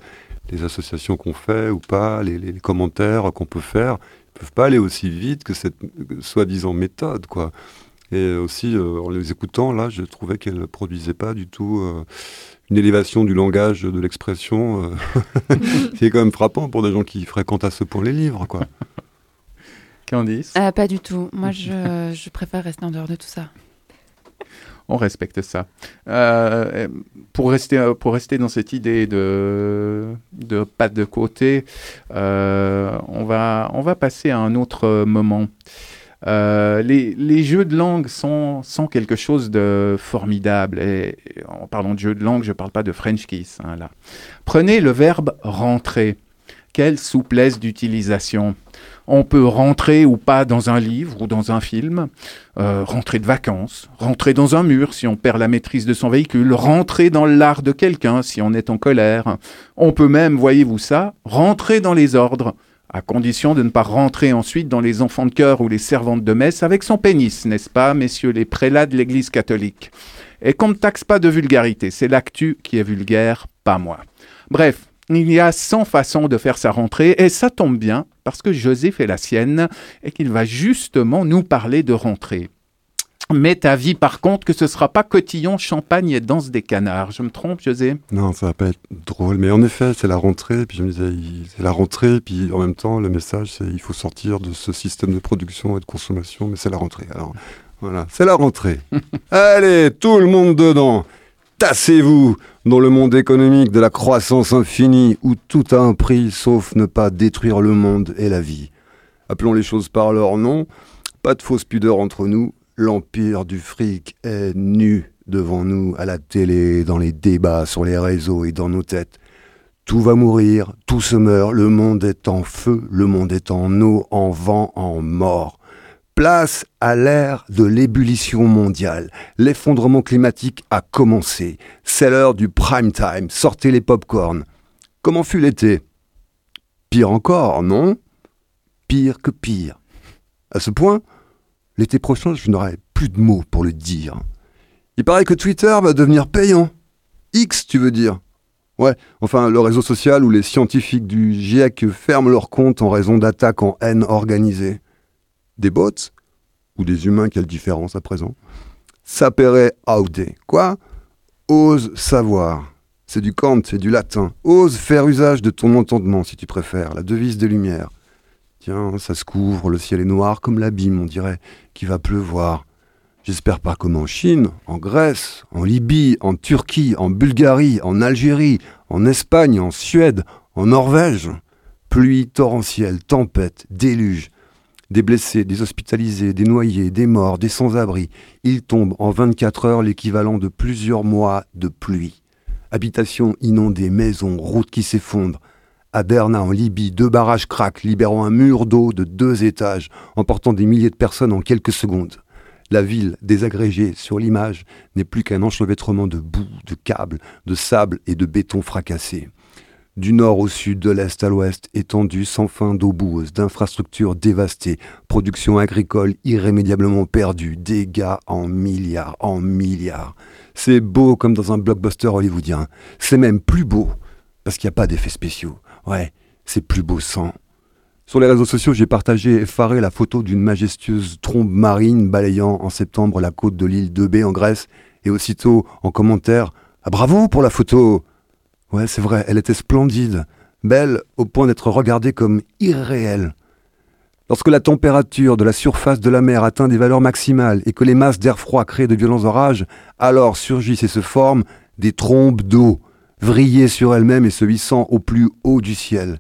les associations qu'on fait ou pas, les, les commentaires qu'on peut faire, ils peuvent pas aller aussi vite que cette euh, soi-disant méthode, quoi. Et aussi, euh, en les écoutant, là, je trouvais qu'elle ne produisait pas du tout euh, une élévation du langage, de l'expression, euh, qui est quand même frappant pour des gens qui fréquentent à ce point les livres, quoi. Candice? Euh, Pas du tout. Moi, je, je préfère rester en dehors de tout ça. On respecte ça. Euh, pour, rester, dans cette idée de, pas de côté, euh, on, va, passer à un autre moment. Euh, les, jeux de langue sont, quelque chose de formidable. Et, en parlant de jeux de langue, je ne parle pas de French kiss. hein. Prenez le verbe rentrer. Quelle souplesse d'utilisation. On peut rentrer ou pas dans un livre ou dans un film, euh, rentrer de vacances, rentrer dans un mur si on perd la maîtrise de son véhicule, rentrer dans l'art de quelqu'un si on est en colère. On peut même, voyez-vous ça, rentrer dans les ordres, à condition de ne pas rentrer ensuite dans les enfants de chœur ou les servantes de messe avec son pénis, n'est-ce pas, messieurs les prélats de l'Église catholique? Et qu'on ne taxe pas de vulgarité, c'est l'actu qui est vulgaire, pas moi. Bref, il y a 100 façons de faire sa rentrée, et ça tombe bien, parce que José fait la sienne, et qu'il va justement nous parler de rentrée. Mais ta vie, par contre, que ce sera pas cotillon, champagne et danse des canards. Je me trompe, José? Non, ça va pas être drôle. Mais en effet, c'est la rentrée. Puis je me disais, c'est la rentrée. Puis en même temps, le message, c'est il faut sortir de ce système de production et de consommation. Mais c'est la rentrée. Alors voilà, c'est la rentrée. Allez, tout le monde dedans. Tassez-vous dans le monde économique de la croissance infinie où tout a un prix sauf ne pas détruire le monde et la vie. Appelons les choses par leur nom. Pas de fausse pudeur entre nous. L'empire du fric est nu devant nous à la télé, dans les débats, sur les réseaux et dans nos têtes. Tout va mourir, tout se meurt, le monde est en feu, le monde est en eau, en vent, en mort. Place à l'ère de l'ébullition mondiale. L'effondrement climatique a commencé. C'est l'heure du prime time. Sortez les pop-corn. Comment fut l'été? Pire encore, non? Pire que pire. À ce point, l'été prochain, je n'aurai plus de mots pour le dire. Il paraît que Twitter va devenir payant. X, tu veux dire? Ouais, enfin, le réseau social où les scientifiques du GIEC ferment leurs comptes en raison d'attaques en haine organisées. Des bots Ou des humains, quelle différence à présent? Sapere aude. Quoi? Ose savoir. C'est du Kant, c'est du latin. Ose faire usage de ton entendement, si tu préfères, la devise des Lumières. Tiens, ça se couvre, le ciel est noir comme l'abîme, on dirait, qu'il va pleuvoir. J'espère pas comme en Chine, en Grèce, en Libye, en Turquie, en Bulgarie, en Algérie, en Espagne, en Suède, en Norvège. Pluie torrentielle, tempête, déluge. Des blessés, des hospitalisés, des noyés, des morts, des sans-abri. Il tombe en 24 heures l'équivalent de plusieurs mois de pluie. Habitations inondées, maisons, routes qui s'effondrent. À Derna, en Libye, deux barrages craquent, libérant un mur d'eau de deux étages, emportant des milliers de personnes en quelques secondes. La ville, désagrégée sur l'image, n'est plus qu'un enchevêtrement de boue, de câbles, de sable et de béton fracassé. Du nord au sud, de l'est à l'ouest, étendue sans fin d'eau boueuse, d'infrastructures dévastées, production agricole irrémédiablement perdue, dégâts en milliards, en milliards. C'est beau comme dans un blockbuster hollywoodien. C'est même plus beau, parce qu'il n'y a pas d'effets spéciaux. Ouais, c'est plus beau sans. Sur les réseaux sociaux, j'ai partagé effaré la photo d'une majestueuse trombe marine balayant en septembre la côte de l'île de B en Grèce, et aussitôt en commentaire Ah bravo pour la photo Ouais, c'est vrai, elle était splendide, belle au point d'être regardée comme irréelle. Lorsque la température de la surface de la mer atteint des valeurs maximales et que les masses d'air froid créent de violents orages, alors surgissent et se forment des trombes d'eau, vrillées sur elles-mêmes et se hissant au plus haut du ciel.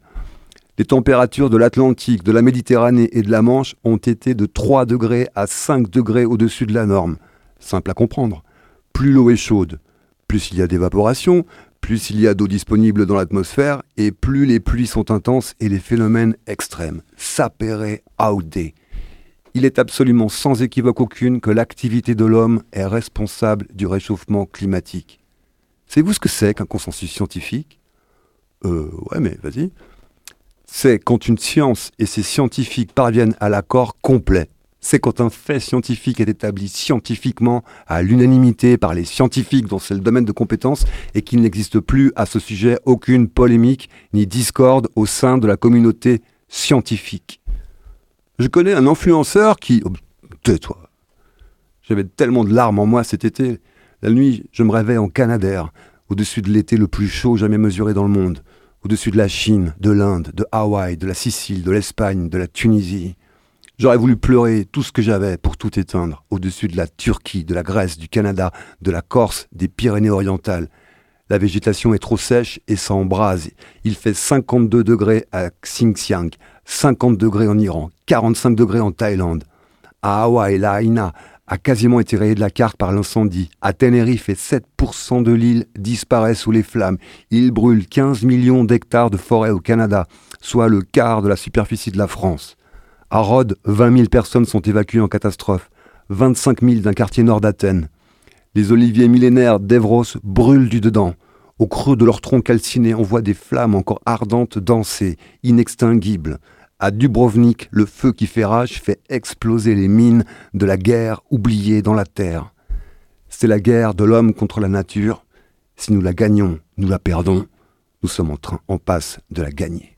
Les températures de l'Atlantique, de la Méditerranée et de la Manche ont été de 3 degrés à 5 degrés au-dessus de la norme. Simple à comprendre. Plus l'eau est chaude, plus il y a d'évaporation, plus il y a d'eau disponible dans l'atmosphère, et plus les pluies sont intenses et les phénomènes extrêmes. Sapere aude. Il est absolument sans équivoque aucune que l'activité de l'homme est responsable du réchauffement climatique. Savez-vous ce que c'est qu'un consensus scientifique? Euh, ouais, mais vas-y. C'est quand une science et ses scientifiques parviennent à l'accord complet. C'est quand un fait scientifique est établi scientifiquement à l'unanimité par les scientifiques dont c'est le domaine de compétence et qu'il n'existe plus à ce sujet aucune polémique ni discorde au sein de la communauté scientifique. Je connais un influenceur qui... oh, Tais-toi. J'avais tellement de larmes en moi cet été. La nuit, je me rêvais en Canadair, au-dessus de l'été le plus chaud jamais mesuré dans le monde, au-dessus de la Chine, de l'Inde, de Hawaï, de la Sicile, de l'Espagne, de la Tunisie. J'aurais voulu pleurer tout ce que j'avais pour tout éteindre, au-dessus de la Turquie, de la Grèce, du Canada, de la Corse, des Pyrénées orientales. La végétation est trop sèche et ça embrase. Il fait 52 degrés à Xinjiang, 50 degrés en Iran, 45 degrés en Thaïlande. À Hawaï, la Haïna a quasiment été rayée de la carte par l'incendie. À Tenerife, et 7% de l'île disparaît sous les flammes. Il brûle 15 millions d'hectares de forêt au Canada, soit le quart de la superficie de la France. À Rhodes, 20 000 personnes sont évacuées en catastrophe, 25 000 d'un quartier nord d'Athènes. Les oliviers millénaires d'Evros brûlent du dedans. Au creux de leurs troncs calcinés, on voit des flammes encore ardentes danser, inextinguibles. À Dubrovnik, le feu qui fait rage fait exploser les mines de la guerre oubliée dans la terre. C'est la guerre de l'homme contre la nature. Si nous la gagnons, nous la perdons. Nous sommes en train, en passe de la gagner.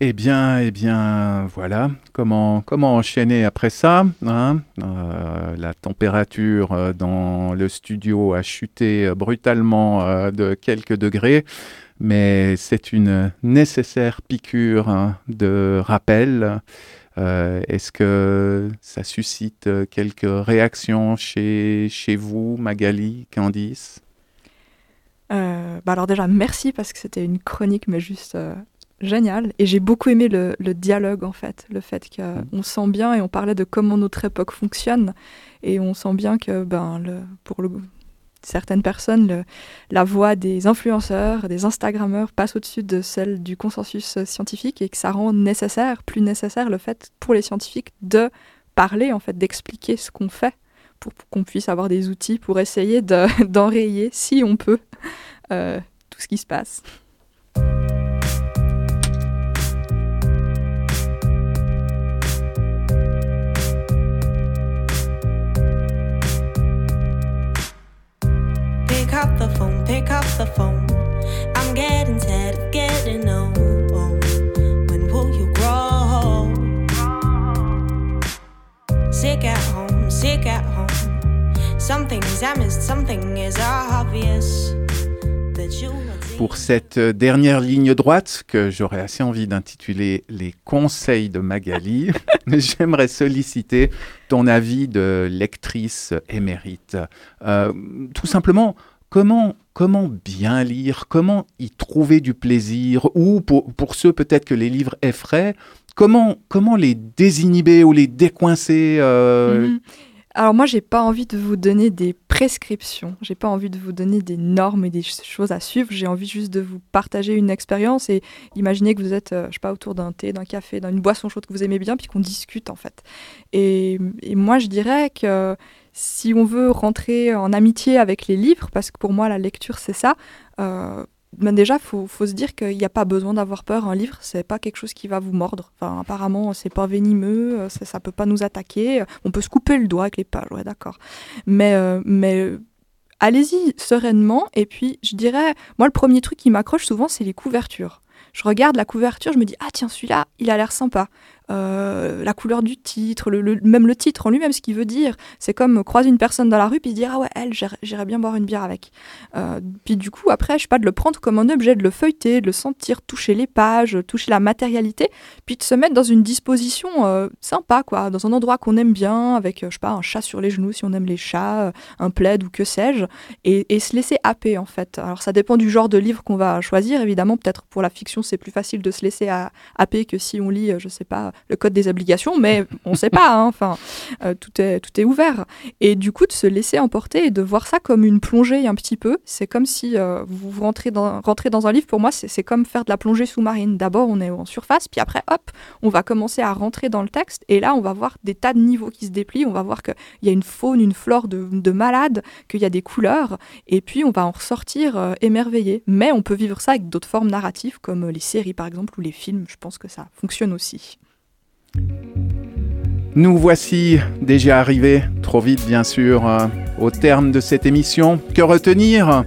Eh bien, eh bien, voilà. Comment, comment enchaîner après ça hein? Euh, La température euh, dans le studio a chuté euh, brutalement de quelques degrés, mais c'est une nécessaire piqûre hein, de rappel. Est-ce que ça suscite quelques réactions chez, chez vous, Magali, Candice? Bah alors déjà, merci parce que c'était une chronique, mais juste géniale. Et j'ai beaucoup aimé le, le dialogue, en fait. Le fait qu'on sent bien, et on parlait de comment notre époque fonctionne, et on sent bien que ben, le, pour le, certaines personnes, le- la voix des influenceurs, des Instagrammeurs passe au-dessus de celle du consensus scientifique, et que ça rend nécessaire, plus nécessaire, le fait pour les scientifiques de parler, en fait, d'expliquer ce qu'on fait pour qu'on puisse avoir des outils pour essayer de- d'enrayer, si on peut, euh, tout ce qui se passe. Pour cette euh, dernière ligne droite, que j'aurais assez envie d'intituler Les conseils de Magali, j'aimerais solliciter ton avis de lectrice émérite. Euh, tout simplement, comment, comment bien lire Comment y trouver du plaisir Ou pour, pour ceux peut-être que les livres effraient, comment, comment les désinhiber ou les décoincer euh, Mhm. Alors moi, j'ai pas envie de vous donner des prescriptions, j'ai pas envie de vous donner des normes et des ch- choses à suivre, j'ai envie juste de vous partager une expérience et imaginer que vous êtes, euh, je sais pas, autour d'un thé, d'un café, d'une boisson chaude que vous aimez bien, puis qu'on discute en fait. Et, et moi, je dirais que si on veut rentrer en amitié avec les livres, parce que pour moi, la lecture, c'est ça, euh, ben déjà, faut, faut se dire qu'il n'y a pas besoin d'avoir peur. Un livre, c'est pas quelque chose qui va vous mordre. Enfin, apparemment, c'est pas venimeux, euh, ça, ça peut pas nous attaquer. On peut se couper le doigt avec les pages, ouais, d'accord. Mais, euh, mais euh, allez-y sereinement. Et puis, je dirais, moi, le premier truc qui m'accroche souvent, c'est les couvertures. Je regarde la couverture, je me dis, ah tiens, celui-là, il a l'air sympa. Euh, la couleur du titre, même le titre en lui-même, ce qu'il veut dire. C'est comme croiser une personne dans la rue puis se dire, ah ouais, elle, j'irais- bien boire une bière avec. Euh, puis du coup, après, je sais pas, de le prendre comme un objet, de le feuilleter, de le sentir, toucher les pages, toucher la matérialité, puis de se mettre dans une disposition euh, sympa, quoi, dans un endroit qu'on aime bien, avec, euh, je sais pas, un chat sur les genoux si on aime les chats, euh, un plaid ou que sais-je, et, et se laisser happer, en fait. Alors, ça dépend du genre de livre qu'on va choisir, évidemment. Peut-être pour la fiction, c'est plus facile de se laisser à- happer que si on lit, euh, je sais pas, le code des obligations, mais on sait pas, hein, enfin, euh, tout, est, tout est ouvert. Et du coup, de se laisser emporter et de voir ça comme une plongée un petit peu, c'est comme si euh, vous rentrez dans, rentrez dans un livre, pour moi, c'est comme faire de la plongée sous-marine. D'abord, on est en surface, puis après, hop, on va commencer à rentrer dans le texte, et là, on va voir des tas de niveaux qui se déplient, on va voir qu'il y a une faune, une flore de, de malade, qu'il y a des couleurs, et puis on va en ressortir euh, émerveillé. Mais on peut vivre ça avec d'autres formes narratives, comme les séries, par exemple, ou les films, je pense que ça fonctionne aussi. Nous voici déjà arrivés, trop vite bien sûr, euh, au terme de cette émission. Que retenir?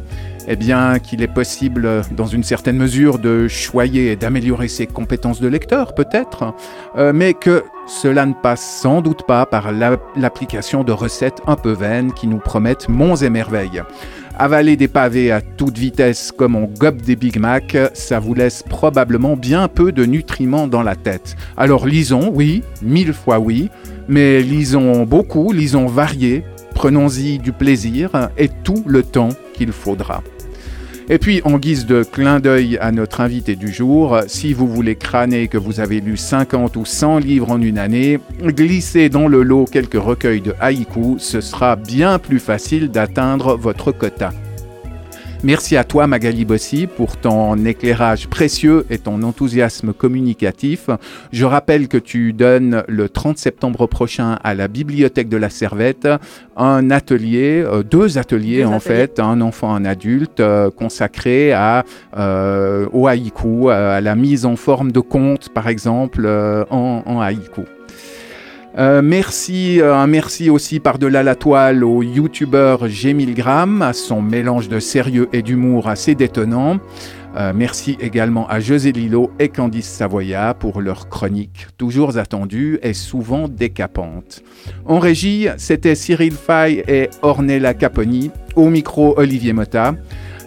Eh bien qu'il est possible, dans une certaine mesure, de choyer et d'améliorer ses compétences de lecteur, peut-être, euh, mais que cela ne passe sans doute pas par la- l'application de recettes un peu vaines qui nous promettent monts et merveilles. Avaler des pavés à toute vitesse comme on gobe des Big Mac, ça vous laisse probablement bien peu de nutriments dans la tête. Alors lisons, oui, mille fois oui, mais lisons beaucoup, lisons varié, prenons-y du plaisir et tout le temps qu'il faudra. Et puis, en guise de clin d'œil à notre invité du jour, si vous voulez crâner que vous avez lu 50 ou 100 livres en une année, glissez dans le lot quelques recueils de haïkus, ce sera bien plus facile d'atteindre votre quota. Merci à toi Magali Bossy pour ton éclairage précieux et ton enthousiasme communicatif. Je rappelle que tu donnes le 30 septembre prochain à la Bibliothèque de la Servette un atelier, euh, deux ateliers Deux en ateliers. fait, un enfant, un adulte, euh, consacré à, euh, au haïku, à la mise en forme de contes par exemple en, en haïku. Euh, merci, euh, un merci aussi par-delà la toile au youtubeur G. À son mélange de sérieux et d'humour assez détonnant. Euh, merci également à José Lilo et Candice Savoya pour leurs chroniques toujours attendues et souvent décapantes. En régie, c'était Cyril Fay et Ornella Caponi. Au micro, Olivier Motta.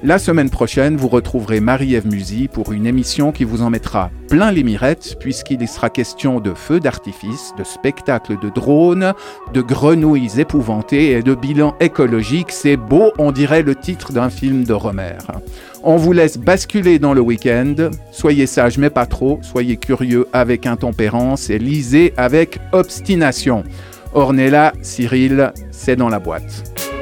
La semaine prochaine, vous retrouverez Marie-Ève Musy pour une émission qui vous en mettra plein les mirettes, puisqu'il y sera question de feux d'artifice, de spectacles de drones, de grenouilles épouvantées et de bilan écologique. C'est beau, on dirait le titre d'un film de Romer. On vous laisse basculer dans le week-end. Soyez sages, mais pas trop. Soyez curieux avec intempérance et lisez avec obstination. Ornella, Cyril, c'est dans la boîte.